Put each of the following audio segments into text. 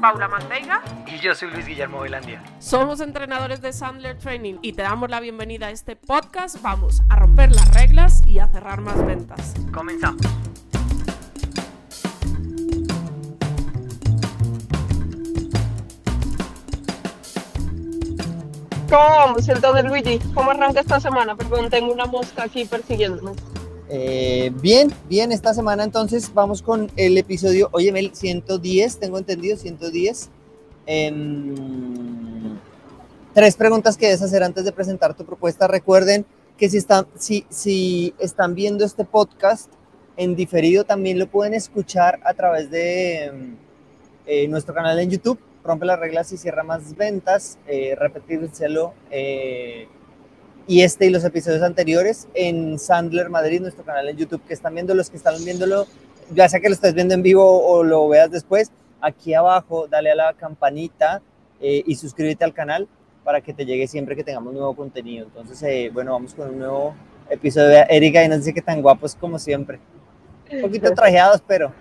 Paula Manteiga. Y yo soy Luis Guillermo Velandia. Somos entrenadores de Sandler Training y te damos la bienvenida a este podcast. Vamos a romper las reglas y a cerrar más ventas. Comenzamos. ¿Cómo vamos, el de Luigi? ¿Cómo arranca esta semana? Perdón, tengo una mosca aquí persiguiéndome. Eh, bien, bien, esta semana entonces vamos con el episodio, oye Mel, 110, tengo entendido, 110. Em, tres preguntas que debes hacer antes de presentar tu propuesta. Recuerden que si están, si, si están viendo este podcast en diferido, también lo pueden escuchar a través de eh, nuestro canal en YouTube rompe las reglas y cierra más ventas, eh, repetírselo. Y este y los episodios anteriores en Sandler Madrid, nuestro canal en YouTube, que están viendo los que están viéndolo, ya sea que lo estés viendo en vivo o lo veas después, aquí abajo dale a la campanita eh, y suscríbete al canal para que te llegue siempre que tengamos nuevo contenido. Entonces, eh, bueno, vamos con un nuevo episodio de Erika y nos dice que tan guapos como siempre. Un poquito trajeados, pero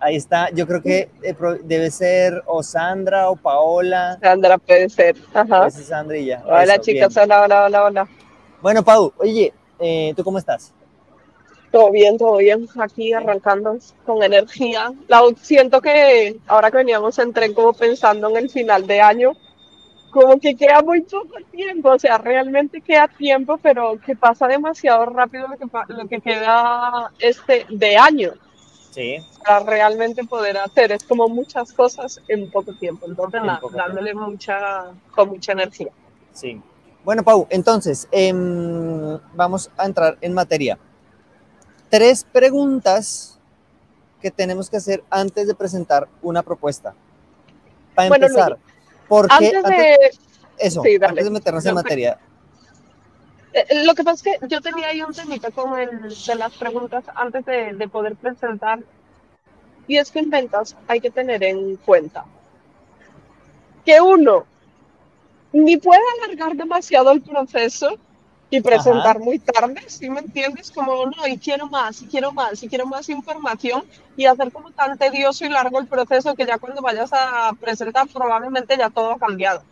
Ahí está, yo creo que eh, debe ser o Sandra o Paola. Sandra puede ser, ajá. Es Sandrilla. Hola chicas, hola, hola, hola, hola. Bueno, Pau, oye, eh, ¿tú cómo estás? Todo bien, todo bien. Aquí arrancando con energía. La, siento que ahora que veníamos en tren como pensando en el final de año, como que queda muy poco tiempo, o sea, realmente queda tiempo, pero que pasa demasiado rápido lo que, lo que queda este de año. Sí. Para realmente poder hacer, es como muchas cosas en poco tiempo, entonces dándole mucha, con mucha energía. Sí. Bueno, Pau, entonces, em, vamos a entrar en materia. Tres preguntas que tenemos que hacer antes de presentar una propuesta. Para empezar, ¿por qué? Antes de... eso, antes de meternos en materia, eh, lo que pasa es que yo tenía ahí un temita con el de las preguntas antes de, de poder presentar. Y es que en ventas hay que tener en cuenta que uno ni puede alargar demasiado el proceso y presentar muy tarde, ¿sí me entiendes? Como, no, y quiero más, y quiero más, y quiero más información, y hacer como tan tedioso y largo el proceso que ya cuando vayas a presentar probablemente ya todo ha cambiado,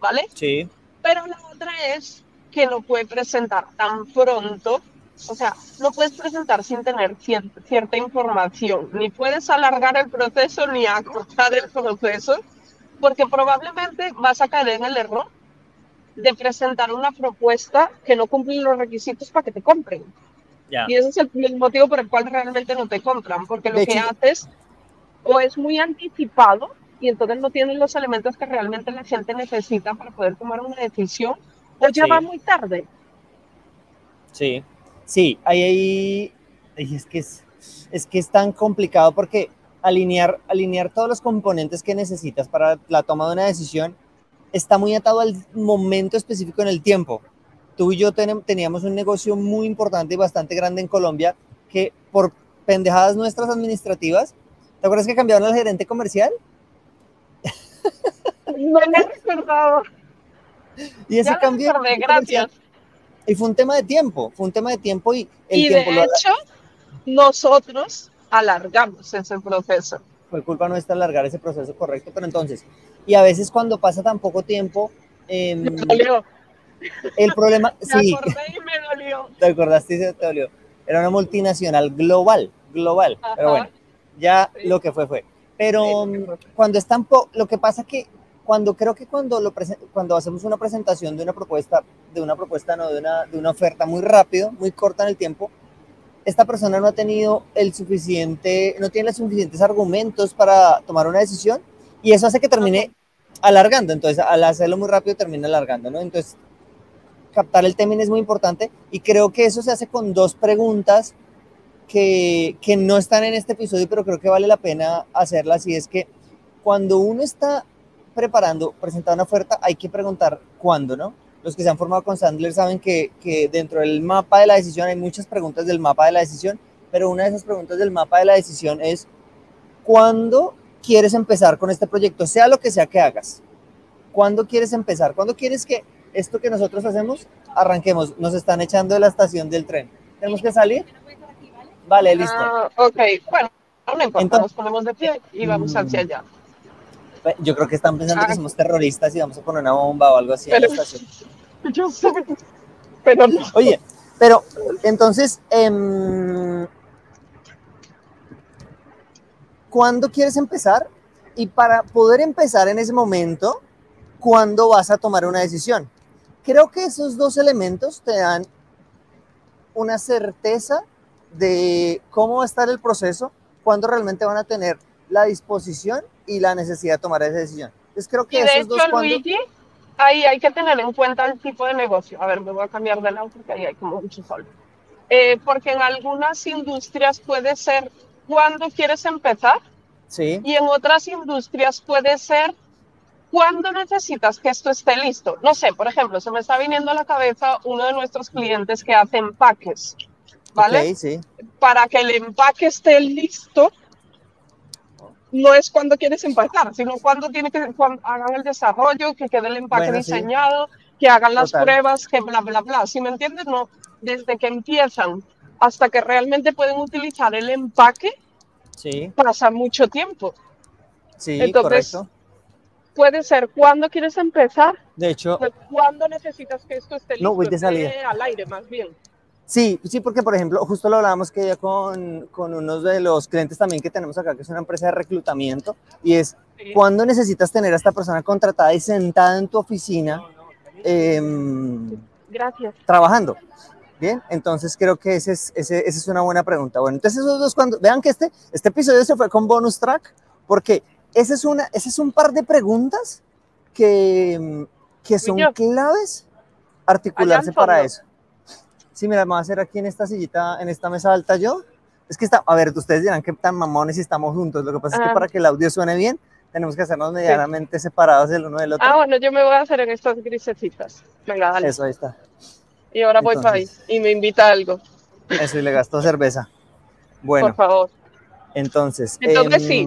¿vale? Sí. Pero la otra es que no puede presentar tan pronto, o sea, no puedes presentar sin tener cierta, información, ni puedes alargar el proceso ni acortar el proceso, porque probablemente vas a caer en el error de presentar una propuesta que no cumple los requisitos para que te compren. Y ese es el, motivo por el cual realmente no te compran, porque lo que haces o es muy anticipado y entonces no tienes los elementos que realmente la gente necesita para poder tomar una decisión o ya va muy tarde. Sí, sí, ahí, ahí, es que es, es que es tan complicado porque alinear, alinear todos los componentes que necesitas para la toma de una decisión está muy atado al momento específico en el tiempo. Tú y yo teníamos un negocio muy importante y bastante grande en Colombia que por pendejadas nuestras administrativas, ¿te acuerdas que cambiaron al gerente comercial? No me recordaba. Y ese cambio. gracias. Y fue un tema de tiempo, fue un tema de tiempo y el y tiempo de hecho, nosotros alargamos ese proceso. Fue culpa nuestra alargar ese proceso correcto, pero entonces, y a veces cuando pasa tan poco tiempo, eh, me dolió. el problema, me sí. Acordé y me dolió. ¿Te acordaste y se te dolió? Era una multinacional global, global, pero bueno, ya lo que fue fue. Pero cuando es tan poco, lo que pasa que cuando creo que cuando, lo cuando hacemos una presentación de una propuesta, de una propuesta, no, de una, de una oferta muy rápido, muy corta en el tiempo, esta persona no ha tenido el suficiente, no tiene los suficientes argumentos para tomar una decisión y eso hace que termine alargando. Entonces, al hacerlo muy rápido, termina alargando, ¿no? Entonces, captar el término es muy importante y creo que eso se hace con dos preguntas que, que no están en este episodio, pero creo que vale la pena hacerlas y es que cuando uno está preparando, presentar una oferta, hay que preguntar cuándo, ¿no? Los que se han formado con Sandler saben que, que dentro del mapa de la decisión hay muchas preguntas del mapa de la decisión, pero una de esas preguntas del mapa de la decisión es ¿cuándo quieres empezar con este proyecto? Sea lo que sea que hagas. ¿Cuándo quieres empezar? ¿Cuándo quieres que esto que nosotros hacemos arranquemos? Nos están echando de la estación del tren. ¿Tenemos que salir? Vale, listo. Ah, ok, bueno, no importa, Entonces, nos ponemos de pie y vamos hacia allá. Yo creo que están pensando que somos terroristas y vamos a poner una bomba o algo así en la Pero- estación. Yo sé, pero no. Oye, pero entonces, em, ¿cuándo quieres empezar? Y para poder empezar en ese momento, ¿cuándo vas a tomar una decisión? Creo que esos dos elementos te dan una certeza de cómo va a estar el proceso, cuándo realmente van a tener la disposición y la necesidad de tomar esa decisión. Entonces creo que Y de esos hecho, dos cuando... Luigi, ahí hay que tener en cuenta el tipo de negocio. A ver, me voy a cambiar de lado porque ahí hay como mucho sol. Eh, porque en algunas industrias puede ser cuando quieres empezar Sí, y en otras industrias puede ser cuando necesitas que esto esté listo. No sé, por ejemplo, se me está viniendo a la cabeza uno de nuestros clientes que hace empaques, ¿vale? sí. Para que el empaque esté listo, no es cuando quieres empacar, sino cuando tiene que cuando hagan el desarrollo, que quede el empaque Bueno, sí. diseñado, que hagan las Total. pruebas, que bla, bla, bla. Si me entiendes? No, desde que empiezan hasta que realmente pueden utilizar el empaque, Sí, pasa mucho tiempo. sí, Entonces, correcto. Puede ser cuando quieres empezar, De hecho, cuando necesitas que esto esté listo, No, voy de esté al aire más bien. Sí, sí, porque por ejemplo, justo lo hablábamos que ya con, con unos de los clientes también que tenemos acá, que es una empresa de reclutamiento, y es cuando necesitas tener a esta persona contratada y sentada en tu oficina em, Gracias. trabajando. Bien, entonces creo que ese es, ese, esa es una buena pregunta. Bueno, entonces esos dos, cuando vean que este, este episodio se fue con bonus track, porque ese es, una, ese es un par de preguntas que, que son yo. claves articularse para eso. Sí, mira, me voy a hacer aquí en esta sillita, en esta mesa alta yo. Es que está, a ver, ustedes dirán que tan mamones y estamos juntos. Lo que pasa es que Ah. para que el audio suene bien, tenemos que hacernos medianamente separados el uno del otro. Ah, bueno, yo me voy a hacer en estas grisecitas. Venga, dale. Eso, ahí está. Y ahora voy para ahí y me invita a algo, Eso, y le gastó cerveza. Bueno, por favor. entonces. Entonces, sí.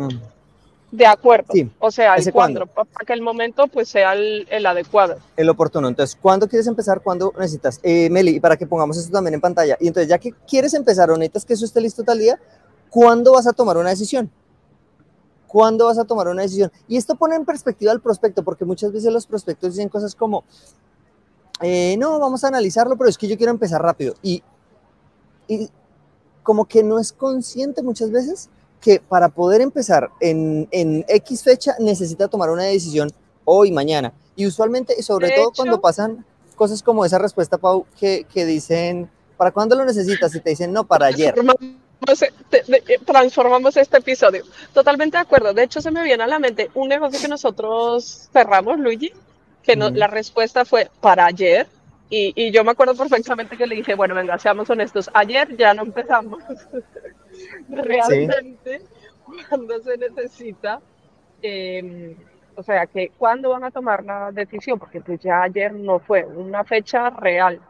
De acuerdo. Sí. O sea, el ¿Ese cuadro, cuándo? para que el momento pues sea el, el adecuado. el oportuno. Entonces, ¿cuándo quieres empezar? ¿Cuándo necesitas? Eh, Meli, y para que pongamos esto también en pantalla. Y entonces, ya que quieres empezar o necesitas que eso esté listo tal día, ¿cuándo vas a tomar una decisión? ¿Cuándo vas a tomar una decisión? Y esto pone en perspectiva al prospecto, porque muchas veces los prospectos dicen cosas como, eh, no, vamos a analizarlo, pero es que yo quiero empezar rápido. Y, y como que no es consciente muchas veces que para poder empezar en, en X fecha necesita tomar una decisión hoy, mañana. Y usualmente, y sobre De todo hecho- cuando pasan cosas como esa respuesta, Pau, que, que dicen, ¿para cuándo lo necesitas? Y te dicen, no, para ayer. Transformamos, eh, transformamos este episodio. Totalmente de acuerdo. De hecho, se me viene a la mente un negocio que nosotros cerramos, Luigi, que no- la respuesta fue para ayer. Y, y yo me acuerdo perfectamente que le dije, bueno, venga, seamos honestos, ayer ya no empezamos. Realmente, cuando se necesita, eh, o sea, que cuándo van a tomar la decisión, porque pues ya ayer no fue una fecha real.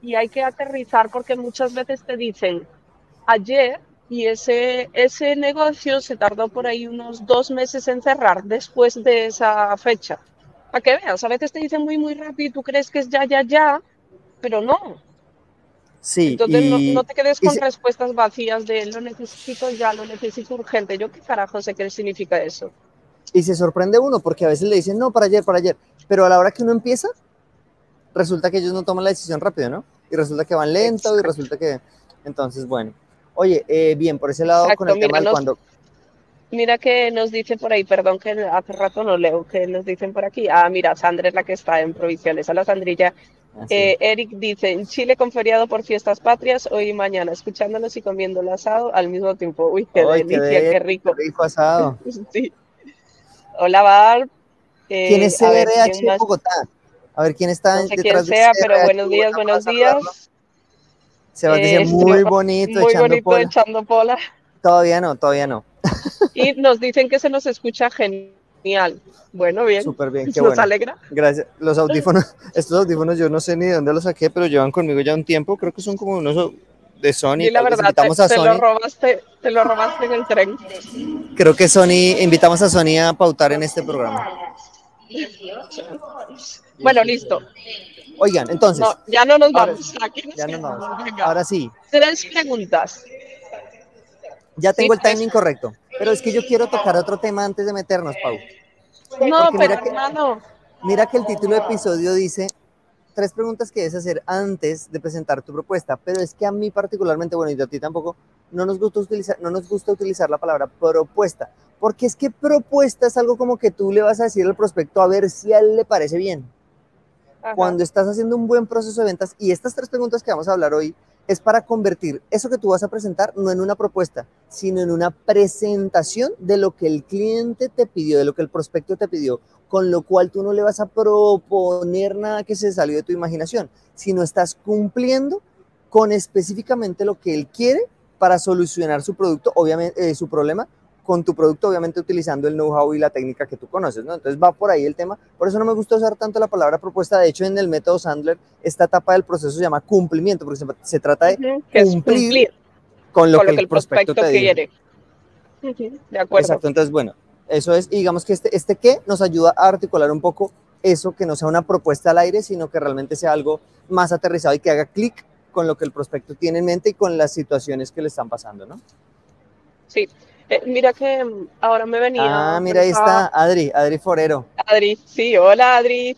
Y hay que aterrizar porque muchas veces te dicen ayer y ese, ese negocio se tardó por ahí unos dos meses en cerrar después de esa fecha. Para que veas, a veces te dicen muy, muy rápido y tú crees que es ya, ya, ya, pero no. Sí, Entonces no, y, no te quedes con respuestas vacías de lo necesito ya, lo necesito urgente. Yo qué carajo sé qué significa eso. y se sorprende uno porque a veces le dicen, no, para ayer, para ayer. Pero a la hora que uno empieza, resulta que ellos no toman la decisión rápido, ¿no? Y resulta que van lento y resulta que... Entonces, bueno. Oye, eh, bien, por ese lado con el tema mira, de nos- cuando... Mira que nos dice por ahí, perdón que hace rato no leo, que nos dicen por aquí. Ah, mira, Sandra es la que está en provisiones. Hola, Sandrilla. Ah. Eh, Eric dice, en Chile con feriado por fiestas patrias, hoy y mañana, escuchándonos y comiendo el asado al mismo tiempo. Uy, qué delicia, qué rico. rico asado. Sí. Hola, Bar. Eh, ¿Quién es a CRH ¿quién más? Bogotá? A ver, ¿quién está No sé quién detrás de sea, pero buenos días, buenos días. Sebastián Eh, dice, muy Seba- bonito, Muy echando bonito pola. echando pola. Todavía no, todavía no. Y nos dicen que se nos escucha genial. Bueno, bien. Súper bien, qué nos bueno. alegra. Gracias. Los audífonos, estos audífonos yo no sé ni de dónde los saqué, pero llevan conmigo ya un tiempo. Creo que son como unos de Sony. Y la verdad, te, lo robaste, te lo robaste en el tren. Creo que Sony, invitamos a Sony a pautar en este programa. Bueno, listo. Oigan, entonces, No, ya no nos Ahora- vamos. Aquí nos ya no vamos. Ahora sí, Tres preguntas. ya tengo Sí, el timing correcto. Pero es que yo quiero tocar otro tema antes de meternos, Pau. No, Porque pero mira que- hermano, Mira que el título de episodio dice tres preguntas que debes hacer antes de presentar tu propuesta, pero es que a mí particularmente, bueno, y a ti tampoco, no nos gusta utilizar, no nos gusta utilizar la palabra propuesta, porque es que propuesta es algo como que tú le vas a decir al prospecto a ver si a él le parece bien. ajá, Cuando estás haciendo un buen proceso de ventas, y estas tres preguntas que vamos a hablar hoy es para convertir eso que tú vas a presentar no en una propuesta, sino en una presentación de lo que el cliente te pidió, de lo que el prospecto te pidió, con lo cual tú no le vas a proponer nada que se salió de tu imaginación, sino estás cumpliendo con específicamente lo que él quiere para solucionar su producto, obviamente, eh, su problema, con tu producto, obviamente utilizando el know-how y la técnica que tú conoces, ¿no? Entonces va por ahí el tema. Por eso no me gusta usar tanto la palabra propuesta. De hecho, en el método Sandler, esta etapa del proceso se llama cumplimiento, porque se, se trata de cumplir cumplir con lo, con que, lo que el prospecto te dijo. quiere. De acuerdo. Exacto, entonces bueno, eso es, y digamos que este, este qué nos ayuda a articular un poco eso, que no sea una propuesta al aire, sino que realmente sea algo más aterrizado y que haga clic con lo que el prospecto tiene en mente y con las situaciones que le están pasando, ¿no? Sí. Eh, mira que mm, ahora me venía. Ah, mira, ahí está Adri, Adri Forero. Adri, sí, hola Adri.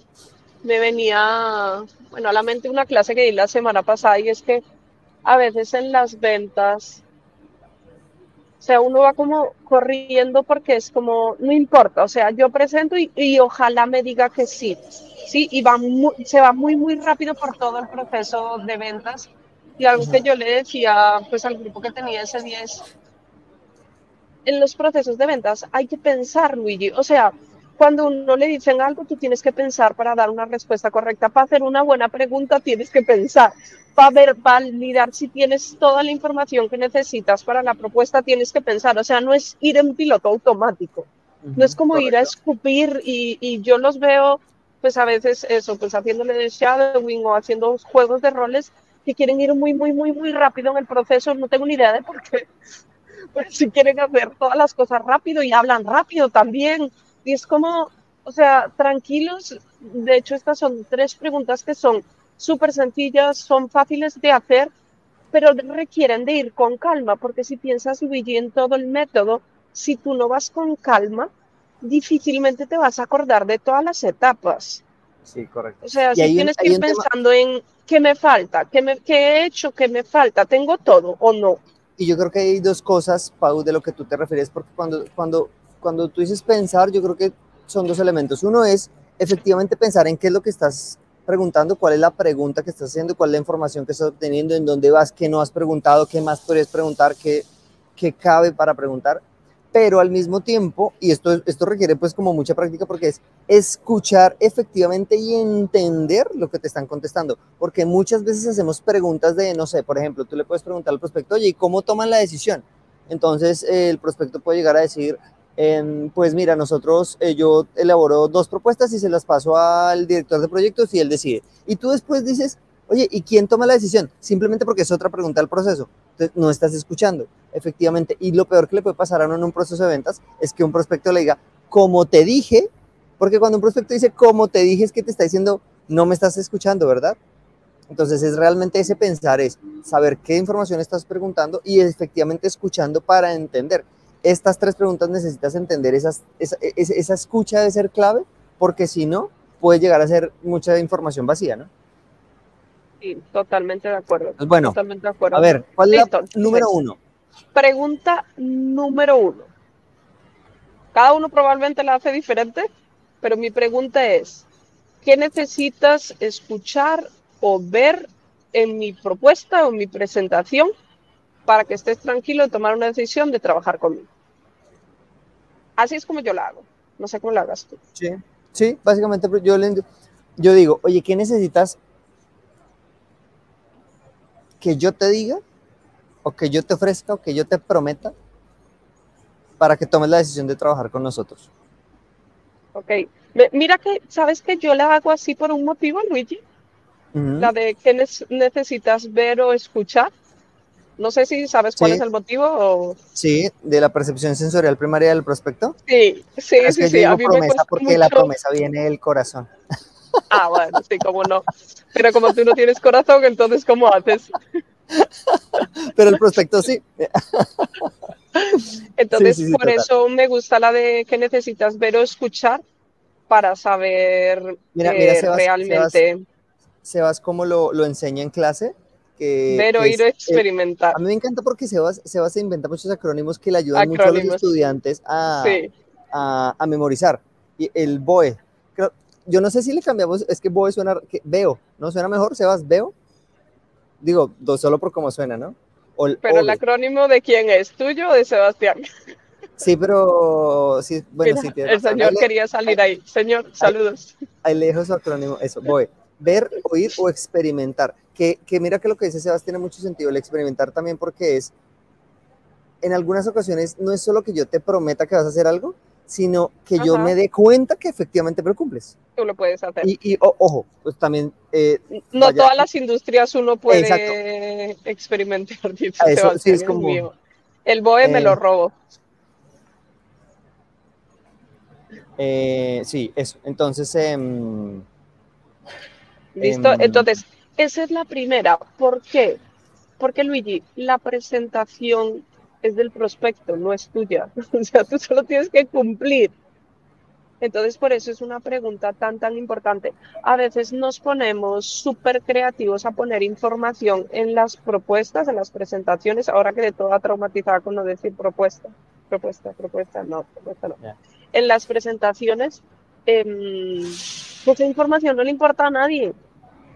Me venía, bueno, a la mente una clase que di la semana pasada y es que a veces en las ventas, o sea, uno va como corriendo porque es como, no importa, o sea, yo presento y, y ojalá me diga que sí, sí, y va mu- se va muy, muy rápido por todo el proceso de ventas. Y algo que yo le decía, pues al grupo que tenía ese día es, en los procesos de ventas hay que pensar, Luigi. O sea, cuando uno le dicen algo, tú tienes que pensar para dar una respuesta correcta. Para hacer una buena pregunta, tienes que pensar. Para ver, validar si tienes toda la información que necesitas para la propuesta, tienes que pensar. O sea, no es ir en piloto automático. No es como ir a escupir y, y yo los veo, pues a veces eso, pues haciéndole de shadowing o haciendo juegos de roles que quieren ir muy, muy, muy, muy rápido en el proceso. No tengo ni idea de por qué. Pero si quieren hacer todas las cosas rápido y hablan rápido también. Y es como, o sea, tranquilos. De hecho, estas son tres preguntas que son súper sencillas, son fáciles de hacer, pero requieren de ir con calma, porque si piensas, Luigi, en todo el método, si tú no vas con calma, difícilmente te vas a acordar de todas las etapas. Sí, correcto. O sea, Y si hay un- tienes que ir tema- pensando en qué me falta, qué, me, qué he hecho, qué me falta, tengo todo o no. Y yo creo que hay dos cosas, Pau, de lo que tú te refieres, porque cuando, cuando, cuando tú dices pensar, yo creo que son dos elementos. Uno es efectivamente pensar en qué es lo que estás preguntando, cuál es la pregunta que estás haciendo, cuál es la información que estás obteniendo, en dónde vas, qué no has preguntado, qué más podrías preguntar, qué, qué cabe para preguntar. Pero al mismo tiempo, y esto, esto requiere pues como mucha práctica porque es escuchar efectivamente y entender lo que te están contestando. Porque muchas veces hacemos preguntas de, no sé, por ejemplo, tú le puedes preguntar al prospecto, oye, ¿y cómo toman la decisión? Entonces eh, el prospecto puede llegar a decir, em, pues mira, nosotros, eh, yo elaboro dos propuestas y se las paso al director de proyectos y él decide. Y tú después dices, oye, ¿y quién toma la decisión? Simplemente porque es otra pregunta del proceso. Entonces, no estás escuchando, efectivamente. Y lo peor que le puede pasar a uno en un proceso de ventas es que un prospecto le diga, como te dije, porque cuando un prospecto dice, como te dije, es que te está diciendo, no me estás escuchando, ¿verdad? Entonces es realmente ese pensar, es saber qué información estás preguntando y efectivamente escuchando para entender. Estas tres preguntas necesitas entender, esas, esa, escucha debe ser clave, porque si no, puede llegar a ser mucha información vacía, ¿no? Sí, totalmente de acuerdo. Bueno, Totalmente de acuerdo. a ver, ¿cuál es la número uno? Pregunta número uno. Cada uno probablemente la hace diferente, pero mi pregunta es, ¿qué necesitas escuchar o ver en mi propuesta o mi presentación para que estés tranquilo de tomar una decisión de trabajar conmigo? Así es como yo la hago. No sé cómo la hagas tú. Sí, sí, básicamente yo, le, yo digo, oye, ¿qué necesitas que yo te diga o que yo te ofrezca o que yo te prometa para que tomes la decisión de trabajar con nosotros? Ok. Mira que, ¿sabes que yo la hago así por un motivo, Luigi? La de qué nes- necesitas ver o escuchar. No sé si sabes cuál Sí. es el motivo o... Sí, de la percepción sensorial primaria del prospecto. Sí, sí, Es sí, que sí. yo A mí promesa porque la promesa viene del corazón. Ah, bueno, sí, cómo no. Pero como tú no tienes corazón, entonces, ¿cómo haces? Pero el prospecto sí. Entonces, sí, sí, por total. eso me gusta la de que necesitas ver o escuchar, para saber Mira, mira, eh, Sebas, realmente Sebas, ¿cómo lo, lo enseña en clase? Que, ver, oír o eh, experimentar. a mí me encanta porque Sebas, Sebas se inventa muchos acrónimos que le ayudan mucho a los Acrónimos. estudiantes a, Sí, a, a memorizar. Y el BOE, creo- yo no sé si le cambiamos, es que BOE suena, que, veo, ¿no? ¿Suena mejor, Sebas? ¿Veo? Digo, solo por cómo suena, ¿no? O el pero el OVE. acrónimo de quién es, tuyo o de Sebastián. Sí, pero sí, bueno, Mira, sí, el razón. señor Ahí quería salir ahí. Señor, saludos. ahí le dejo su acrónimo, eso, BOE. Ver, oír o experimentar. Que, que mira que lo que dice Sebas tiene mucho sentido, el experimentar también porque es, en algunas ocasiones no es solo que yo te prometa que vas a hacer algo, sino que yo Ajá. me dé cuenta que efectivamente lo cumples. Tú lo puedes hacer. Y, y, o- ojo, pues también eh, No vaya- todas las industrias uno puede Exacto. experimentar, eso sí Sebastián, es como- mío. El BOE me Eh, lo robo. eh, sí, eso. Entonces, em, ¿Listo? em, Entonces, esa es la primera. ¿Por qué? Porque, Luigi, la presentación es del prospecto, no es tuya. O sea, tú solo tienes que cumplir. Entonces, por eso es una pregunta tan, tan importante. A veces nos ponemos súper creativos a poner información en las propuestas, en las presentaciones, ahora que de toda traumatizada con no decir propuesta, propuesta, propuesta, no, propuesta no. Ya. En las presentaciones, em, pues esa información no le importa a nadie.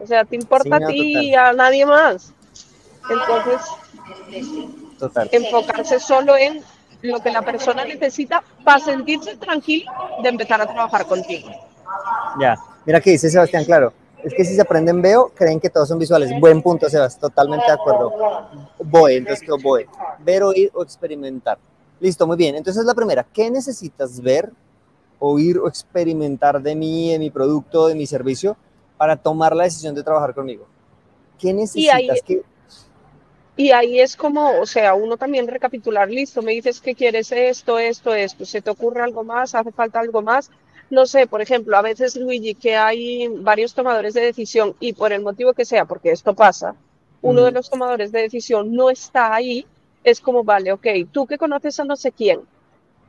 O sea, te importa Sí, no, a ti y a nadie más. Entonces, total. enfocarse solo en lo que la persona necesita para sentirse tranquilo de empezar a trabajar contigo. Ya. Mira que dice Sebastián, claro. Es que si se aprenden veo, creen que todos son visuales. Buen punto, Sebas. Totalmente de acuerdo. BOE, entonces BOE. Ver, oír o experimentar. Listo, muy bien. Entonces la primera, ¿qué necesitas ver, oír o experimentar de mí, de mi producto, de mi servicio, para tomar la decisión de trabajar conmigo? ¿Qué necesitas? ahí- ¿Qué- Y ahí es como, o sea, uno también recapitular, listo, me dices que quieres esto, esto, esto, ¿se te ocurre algo más? ¿Hace falta algo más? No sé, por ejemplo, a veces, Luigi, que hay varios tomadores de decisión y por el motivo que sea, porque esto pasa, uno de Ujú. los tomadores de decisión no está ahí, es como, vale, ok, tú que conoces a no sé quién,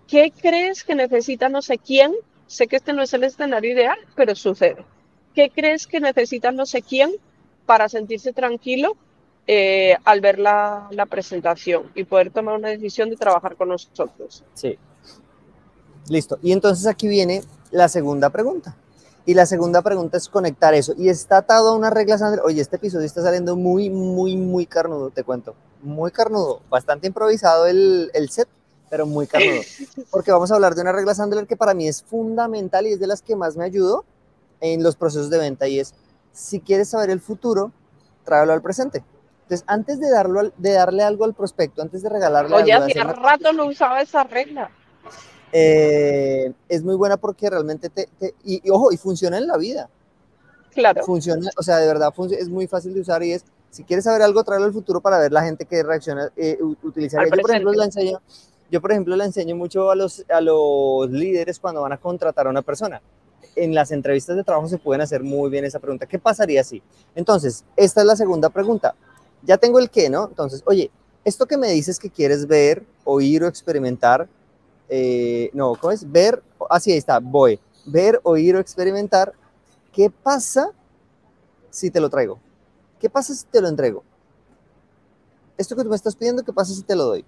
¿qué crees que necesita no sé quién? Sé que este no es el escenario ideal, pero sucede. ¿Qué crees que necesita no sé quién para sentirse tranquilo eh, al ver la, la presentación y poder tomar una decisión de trabajar con nosotros? Sí. Listo. Y entonces aquí viene la segunda pregunta. Y la segunda pregunta es conectar eso. Y está atado a unas reglas, André. Oye, este episodio está saliendo muy, muy, muy carnudo, te cuento. Muy carnudo. Bastante improvisado el, el set, pero muy carnudo. Porque vamos a hablar de una regla Sandler que para mí es fundamental y es de las que más me ayudó en los procesos de venta. Y es, si quieres saber el futuro, tráelo al presente. Entonces, antes de, darlo de darle algo al prospecto, antes de regalarle Oye, algo, hacer una- rato no usaba esa regla. eh, es muy buena porque realmente te, te- y, y ojo, y funciona en la vida. Claro. Funciona, o sea, de verdad es muy fácil de usar y es, si quieres saber algo, tráelo al futuro para ver la gente que reacciona, eh, u- utilizaría. Al Yo, por ejemplo, la enseño, yo, por ejemplo, la enseño mucho a los, a los líderes cuando van a contratar a una persona. En las entrevistas de trabajo se pueden hacer muy bien esa pregunta. ¿Qué pasaría si? Entonces, esta es la segunda pregunta. Ya tengo el qué, ¿no? Entonces, oye, esto que me dices que quieres ver, oír o experimentar, eh, no, ¿cómo es? Ver, así ahí está, voy. Ver, oír o experimentar. ¿Qué pasa si te lo traigo? ¿Qué pasa si te lo entrego? Esto que tú me estás pidiendo, ¿qué pasa si te lo doy?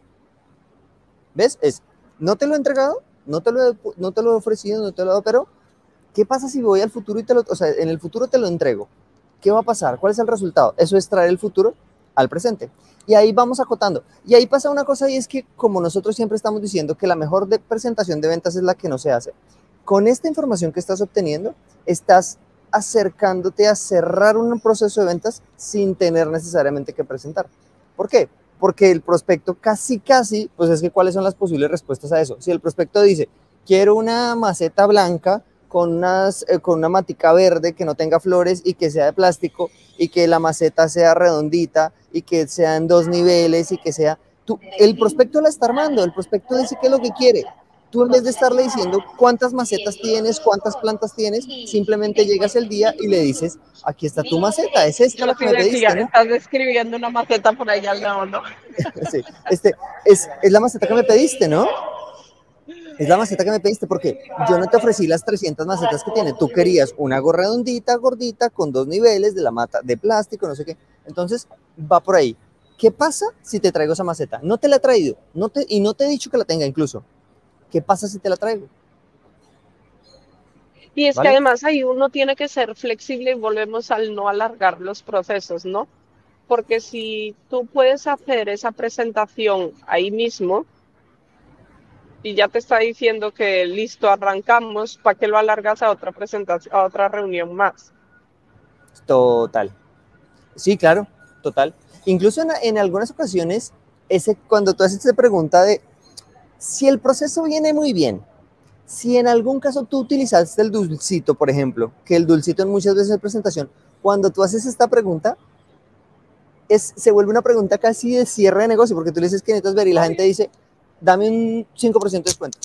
¿Ves? Es, no te lo he entregado, no te lo he, no te lo he ofrecido, no te lo he dado, pero ¿qué pasa si voy al futuro y te lo, o sea, en el futuro te lo entrego? ¿Qué va a pasar? ¿Cuál es el resultado? Eso es traer el futuro al presente. Y ahí vamos acotando. Y ahí pasa una cosa y es que como nosotros siempre estamos diciendo que la mejor presentación de ventas es la que no se hace. Con esta información que estás obteniendo, estás acercándote a cerrar un proceso de ventas sin tener necesariamente que presentar. ¿Por qué? Porque el prospecto casi, casi, pues es que cuáles son las posibles respuestas a eso. Si el prospecto dice, quiero una maceta blanca con, unas, eh, con una matica verde que no tenga flores y que sea de plástico y que la maceta sea redondita y que sea en dos niveles y que sea... Tú, el prospecto la está armando, el prospecto dice qué es lo que quiere. Tú en vez de estarle diciendo cuántas macetas tienes, cuántas plantas tienes, simplemente llegas el día y le dices, aquí está tu maceta, es esta la que me pediste, ¿no? Estás describiendo una maceta por ahí al lado, ¿no? Sí, este, es, es la maceta que me pediste, ¿no? Es la maceta que me pediste porque yo no te ofrecí las 300 macetas que tiene. Tú querías una gorra redondita, gordita, con dos niveles de la mata de plástico, no sé qué. Entonces, va por ahí. ¿Qué pasa si te traigo esa maceta? No te la he traído no te, y no te he dicho que la tenga incluso. ¿Qué pasa si te la traigo? Y es que además ahí uno tiene que ser flexible y volvemos al no alargar los procesos, ¿no? Porque si tú puedes hacer esa presentación ahí mismo, y ya te está diciendo que listo, arrancamos, ¿para qué lo alargas a otra presentación, a otra reunión más? Total. Sí, claro, total. Incluso en, algunas ocasiones, ese, cuando tú haces esa pregunta de si el proceso viene muy bien, si en algún caso tú utilizaste el dulcito, por ejemplo, que el dulcito en muchas veces de presentación, cuando tú haces esta pregunta, es, se vuelve una pregunta casi de cierre de negocio, porque tú le dices que necesitas ver y la gente dice, dame un 5% de descuento.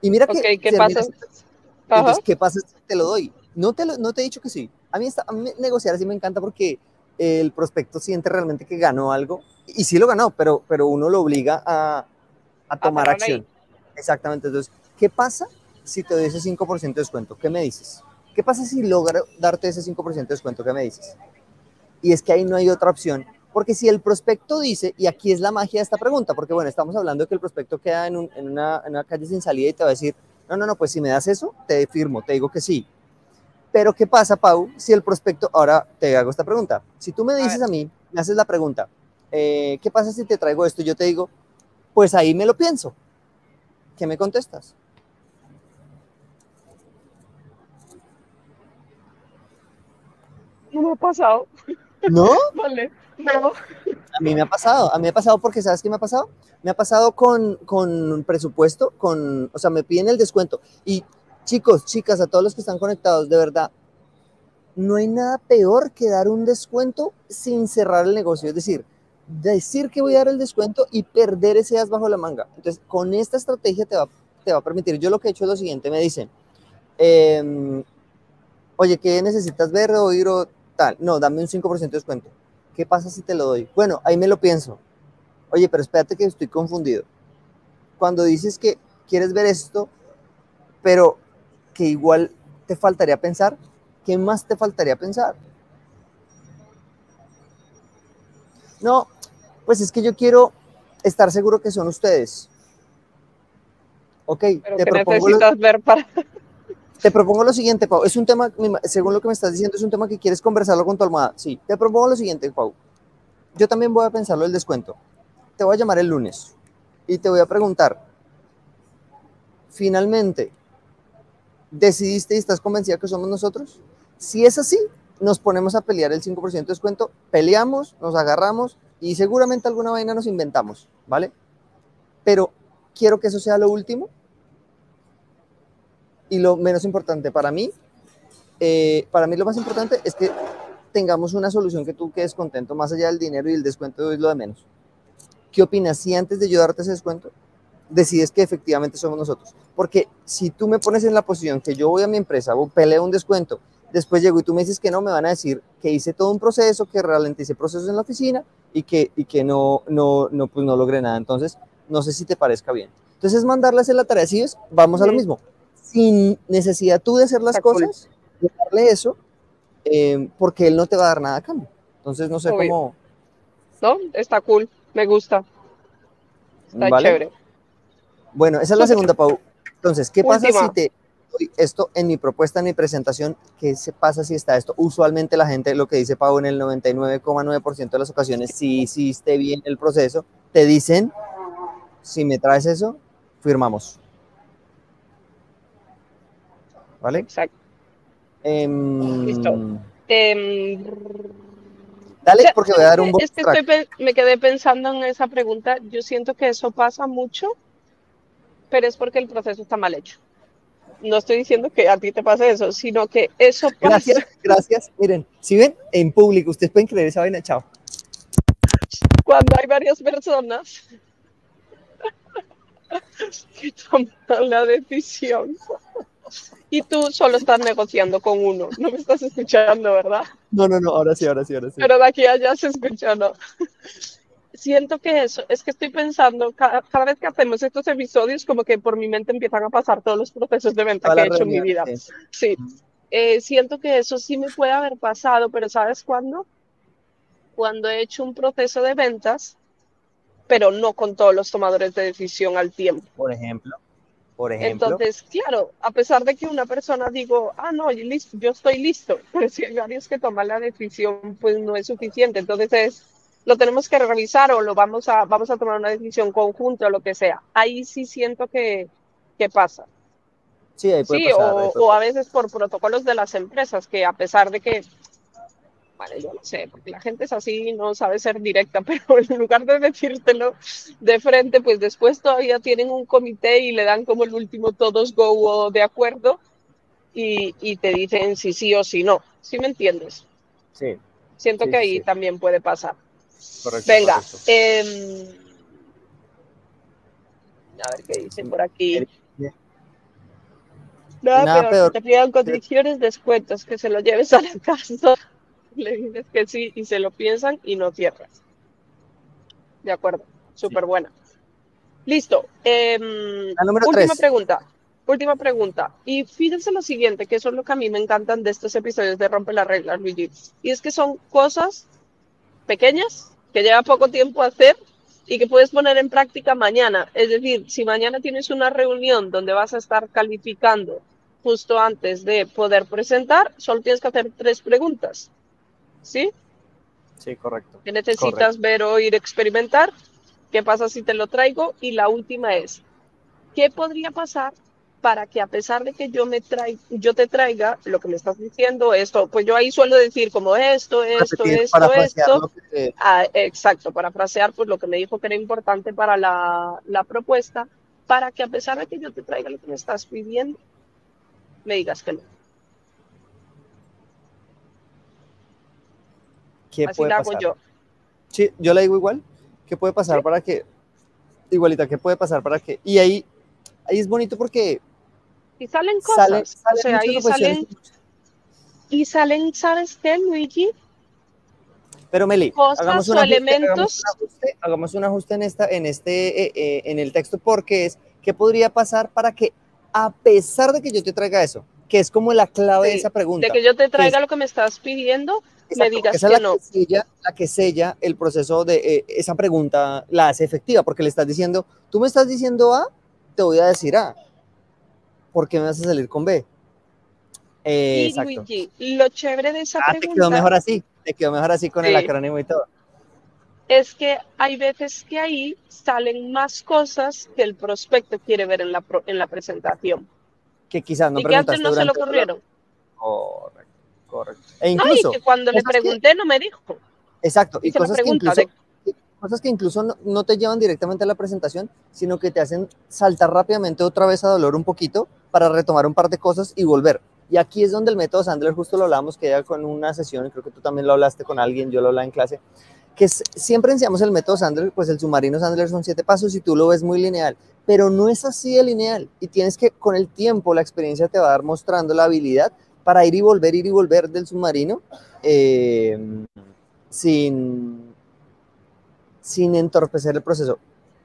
Y mira que... ¿qué pasa? Entonces, ¿qué pasa si te lo doy? No te, no te he dicho que sí. A mí, está, a mí negociar así me encanta porque el prospecto siente realmente que ganó algo. Y sí lo ganó, pero, pero uno lo obliga a, a tomar acción. Exactamente. Entonces, ¿qué pasa si te doy ese 5% de descuento? ¿Qué me dices? ¿Qué pasa si logro darte ese 5% de descuento? ¿Qué me dices? Y es que ahí no hay otra opción porque si el prospecto dice, y aquí es la magia de esta pregunta, porque bueno, estamos hablando de que el prospecto queda en, una, calle sin salida y te va a decir, no, no, no, pues si me das eso, te firmo, te digo que sí. Pero ¿qué pasa, Pau, si el prospecto, ahora te hago esta pregunta, si tú me dices a, mí, me haces la pregunta, eh, ¿qué pasa si te traigo esto? Yo te digo, pues ahí me lo pienso. ¿Qué me contestas? No me ha pasado. ¿No? Vale. No. A mí me ha pasado, a mí me ha pasado porque, ¿sabes qué me ha pasado? Me ha pasado con, con presupuesto, con, o sea, me piden el descuento. Y chicos, chicas, a todos los que están conectados, de verdad, no hay nada peor que dar un descuento sin cerrar el negocio. Es decir, decir que voy a dar el descuento y perder ese as bajo la manga. Entonces, con esta estrategia te va, te va a permitir. Yo lo que he hecho es lo siguiente, me dicen, em, oye, ¿qué necesitas ver o oír o tal? No, dame un 5% de descuento. ¿Qué pasa si te lo doy? Bueno, ahí me lo pienso. Oye, pero espérate que estoy confundido. Cuando dices que quieres ver esto, pero que igual te faltaría pensar, ¿qué más te faltaría pensar? No, pues es que yo quiero estar seguro que son ustedes. Ok, te propongo necesitas ver para... Te propongo lo siguiente, Pau. Es un tema, según lo que me estás diciendo, es un tema que quieres conversarlo con tu almohada. Sí, te propongo lo siguiente, Pau. Yo también voy a pensarlo el descuento. Te voy a llamar el lunes y te voy a preguntar, finalmente, ¿decidiste y estás convencida que somos nosotros? Si es así, nos ponemos a pelear el 5% de descuento, peleamos, nos agarramos y seguramente alguna vaina nos inventamos, ¿vale? Pero quiero que eso sea lo último y lo menos importante para mí, eh, para mí lo más importante es que tengamos una solución que tú quedes contento más allá del dinero y el descuento es lo de menos. ¿Qué opinas si antes de yo darte ese descuento decides que efectivamente somos nosotros? Porque si tú me pones en la posición que yo voy a mi empresa, peleo un descuento, después llego y tú me dices que no, me van a decir que hice todo un proceso, que hice procesos en la oficina y que, y que no, no, no, pues no logré nada. Entonces, no sé si te parezca bien. Entonces, es mandarle a hacer la tarea. Si es, vamos a lo mismo sin necesidad tú de hacer las cosas, de darle eso, eh, porque él no te va a dar nada a cambio. Entonces, no sé cómo. No, está cool, me gusta. Está chévere. Bueno, esa es la segunda, Pau. Entonces, ¿qué pasa si te doy esto en mi propuesta, en mi presentación? ¿Qué se pasa si está esto? Usualmente la gente, lo que dice Pau en el 99,9% de las ocasiones, si hiciste bien el proceso, te dicen, si me traes eso, firmamos. ¿Vale? Exacto. Em, Listo. Em, dale, porque voy a dar un Es que estoy, me quedé pensando en esa pregunta. Yo siento que eso pasa mucho, pero es porque el proceso está mal hecho. No estoy diciendo que a ti te pase eso, sino que eso pasa. Gracias, gracias. Miren, si ven, en público, ustedes pueden creer esa vaina, chao. Cuando hay varias personas que toman la decisión y tú solo estás negociando con uno. No me estás escuchando, ¿verdad? No, no, no, ahora sí, ahora sí, ahora sí. Pero de aquí a allá se escucha, ¿no? siento que eso, es que estoy pensando, cada, cada, vez que hacemos estos episodios, como que por mi mente empiezan a pasar todos los procesos de venta que he hecho en mi vida. Sí, sí. Eh, siento que eso sí me puede haber pasado, pero ¿sabes cuándo? Cuando he hecho un proceso de ventas, pero no con todos los tomadores de decisión al tiempo. Por ejemplo. Por ejemplo. Entonces, claro, a pesar de que una persona digo, ah, no, listo, yo estoy listo, pero si hay varios que toman la decisión, pues no es suficiente. Entonces es, lo tenemos que revisar o lo vamos a, vamos a tomar una decisión conjunta o lo que sea. Ahí sí siento que, que pasa. Sí, ahí puede sí pasar, o, ahí puede o a veces por protocolos de las empresas, que a pesar de que Vale, yo no sé, porque la gente es así, no sabe ser directa, pero en lugar de decírtelo de frente, pues después todavía tienen un comité y le dan como el último todos go o de acuerdo y, y te dicen si sí o si no. ¿Sí me entiendes? Sí. Siento Sí, que ahí sí. también puede pasar. Correcto, Venga, correcto. em, a ver qué dice por aquí. Nada, Nada peor, peor. que te pidan condiciones, descuentos, que se lo lleves a la casa. Le dices que sí y se lo piensan y no cierras. De acuerdo, súper buena. Listo. em, La número última tres. pregunta. Última pregunta. Y fíjense lo siguiente, que eso es lo que a mí me encantan de estos episodios de Rompe las Reglas, Luigi. Y es que son cosas pequeñas que lleva poco tiempo hacer y que puedes poner en práctica mañana. Es decir, si mañana tienes una reunión donde vas a estar calificando justo antes de poder presentar, solo tienes que hacer tres preguntas. ¿Sí? Sí, correcto. que necesitas Correcto. ver, oír, experimentar. ¿Qué pasa si te lo traigo? Y la última es, ¿qué podría pasar para que a pesar de que yo me traiga, yo te traiga lo que me estás diciendo, esto, pues yo ahí suelo decir como esto, esto, Repetir, esto, esto. que- Ah, exacto, parafrasear pues lo que me dijo que era importante para la, la propuesta, para que a pesar de que yo te traiga lo que me estás pidiendo, me digas que no. ¿Qué Así puede la hago pasar? yo. Sí, yo la digo igual. ¿Qué puede pasar Sí. para que, igualita, qué puede pasar para que, y ahí, ahí es bonito porque Y salen cosas, o sea, ahí salen, y salen, ¿sabes qué, Luigi? Pero Meli, cosas hagamos o un ajuste, elementos. hagamos un ajuste, hagamos un ajuste en esta, en este, eh, eh, en el texto, porque es qué podría pasar para que, a pesar de que yo te traiga eso, que es como la clave de esa pregunta, De que yo te traiga es- lo que me estás pidiendo, exacto, digas esa es que la no. que sella, la que sella el proceso de eh, esa pregunta, la hace efectiva, porque le estás diciendo, tú me estás diciendo A, te voy a decir A, ¿por qué me vas a salir con B? Eh, y. Luigi, lo chévere de esa Ah, te quedó pregunta mejor así, te quedó mejor así con el acrónimo y todo. es que hay veces que ahí salen más cosas que el prospecto quiere ver en la, en la presentación. Que quizás no y que antes preguntaste no se lo ocurrieron. Correcto, correcto. E Ay, incluso, que cuando le que- pregunté no me dijo. exacto, y la cosas que pregunta incluso, de- cosas que incluso no, no te llevan directamente a la presentación, sino que te hacen saltar rápidamente otra vez a dolor un poquito para retomar un par de cosas y volver. Y aquí es donde el método Sandler, justo lo hablamos, que ya con una sesión, y creo que tú también lo hablaste con alguien, yo lo hablaba en clase, que siempre enseñamos el método Sandler, pues el submarino Sandler son siete pasos y tú lo ves muy lineal, pero no es así de lineal y tienes que, con el tiempo, la experiencia te va a dar mostrando la habilidad para ir y volver, ir y volver del submarino eh, sin, sin entorpecer el proceso.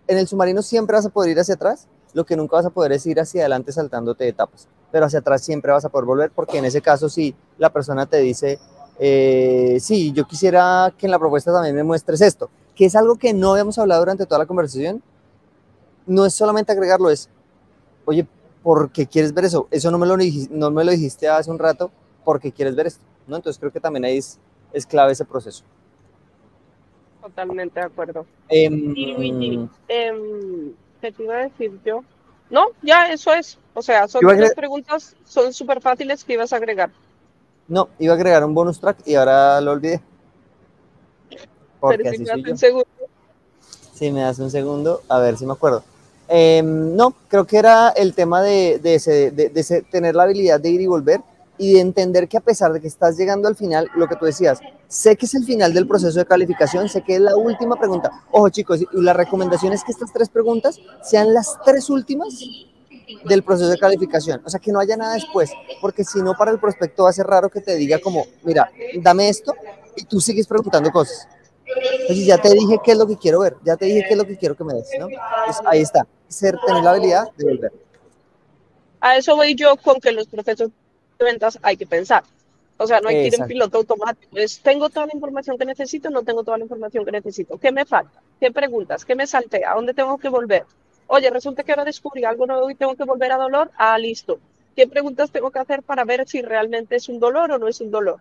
En el submarino siempre vas a poder ir hacia atrás, lo que nunca vas a poder es ir hacia adelante saltándote etapas, pero hacia atrás siempre vas a poder volver porque en ese caso si la persona te dice, eh, sí, yo quisiera que en la propuesta también me muestres esto, que es algo que no habíamos hablado durante toda la conversación, no es solamente agregarlo, es, oye, ¿por qué quieres ver eso? Eso no me lo, dijiste, no me lo dijiste hace un rato, ¿por qué quieres ver esto? ¿No? Entonces creo que también ahí es, es clave ese proceso. Totalmente de acuerdo. Em, Y Luigi, em, ¿qué te iba a decir yo? No, ya eso es. O sea, son agregar- preguntas, son súper fáciles que ibas a agregar. No, iba a agregar un bonus track y ahora lo olvidé. Porque Pero así si me hacen yo. segundo, Si me das un segundo, a ver si me acuerdo. Em, no, creo que era el tema de, de ese- de- de ese- tener la habilidad de ir y volver y de entender que a pesar de que estás llegando al final, lo que tú decías, sé que es el final del proceso de calificación, sé que es la última pregunta. Ojo chicos, y la recomendación es que estas tres preguntas sean las tres últimas del proceso de calificación, o sea, que no haya nada después, porque si no para el prospecto va a ser raro que te diga como, mira, dame esto y tú sigues preguntando cosas. Entonces ya te dije qué es lo que quiero ver, ya te dije qué es lo que quiero que me des, ¿no? Entonces, ahí está, ser, tener la habilidad de volver. A eso voy yo con que los procesos de ventas hay que pensar. O sea, no hay que ir en piloto automático. Es, tengo toda la información que necesito, no tengo toda la información que necesito. ¿Qué me falta? ¿Qué preguntas? ¿Qué me saltea? ¿A dónde tengo que volver? Oye, resulta que ahora descubrí algo nuevo y tengo que volver a dolor. Ah, listo. ¿Qué preguntas tengo que hacer para ver si realmente es un dolor o no es un dolor?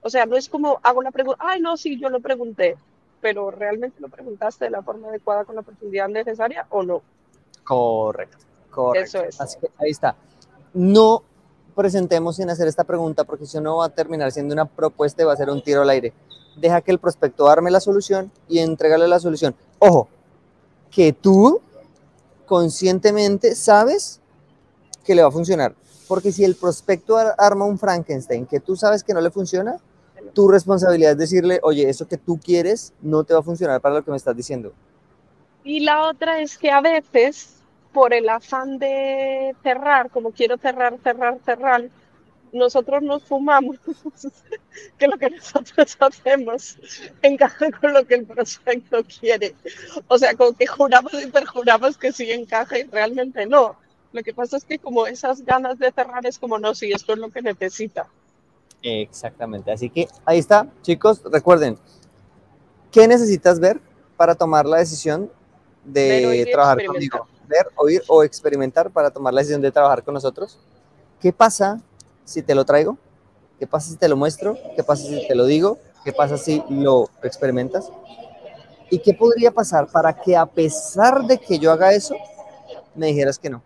O sea, no es como hago la pregunta, ay, no, sí, yo lo pregunté, pero ¿realmente lo preguntaste de la forma adecuada con la profundidad necesaria o no? Correcto, correcto. Eso es. Así que ahí está. No presentemos sin hacer esta pregunta porque si no va a terminar siendo una propuesta y va a ser un tiro al aire. Deja que el prospecto arme la solución y entregale la solución. Ojo, que tú conscientemente sabes que le va a funcionar. Porque si el prospecto ar- arma un Frankenstein que tú sabes que no le funciona, tu responsabilidad es decirle, oye, eso que tú quieres no te va a funcionar para lo que me estás diciendo. Y la otra es que a veces, por el afán de cerrar, como quiero cerrar, cerrar, cerrar, nosotros nos fumamos que lo que nosotros hacemos encaja con lo que el prospecto quiere. O sea, como que juramos y perjuramos que sí encaja y realmente no. Lo que pasa es que como esas ganas de cerrar es como, no, sí, esto es lo que necesita. Exactamente. Así que ahí está, chicos. Recuerden, ¿qué necesitas ver para tomar la decisión de trabajar conmigo? Ver, oír o experimentar para tomar la decisión de trabajar con nosotros. ¿Qué pasa si te lo traigo? ¿Qué pasa si te lo muestro? ¿Qué pasa si te lo digo? ¿Qué pasa si lo experimentas? ¿Y qué podría pasar para que a pesar de que yo haga eso, me dijeras que no?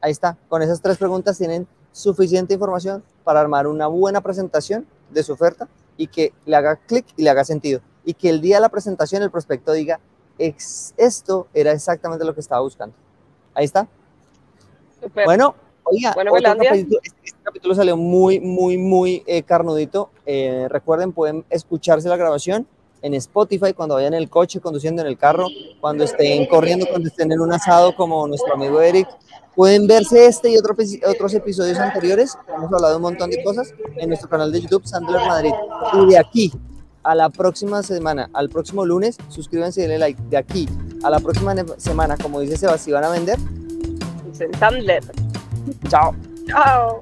Ahí está. Con esas tres preguntas tienen suficiente información para armar una buena presentación de su oferta y que le haga clic y le haga sentido. Y que el día de la presentación el prospecto diga, "Ex- esto era exactamente lo que estaba buscando. Ahí está. Bueno, oiga, Bueno, otro Melandia. capítulo- este, este capítulo salió muy, muy, muy eh, carnudito. Eh, recuerden, pueden escucharse la grabación en Spotify cuando vayan en el coche, conduciendo en el carro, cuando estén corriendo, cuando estén en un asado como nuestro amigo Eric. Pueden verse este y otro otros episodios anteriores. Hemos hablado de un montón de cosas en nuestro canal de YouTube, Sandler Madrid. Y de aquí a la próxima semana, al próximo lunes, suscríbanse y denle like. De aquí a la próxima semana, como dice Sebastián, van a vender. Sandler. Chao. Chao.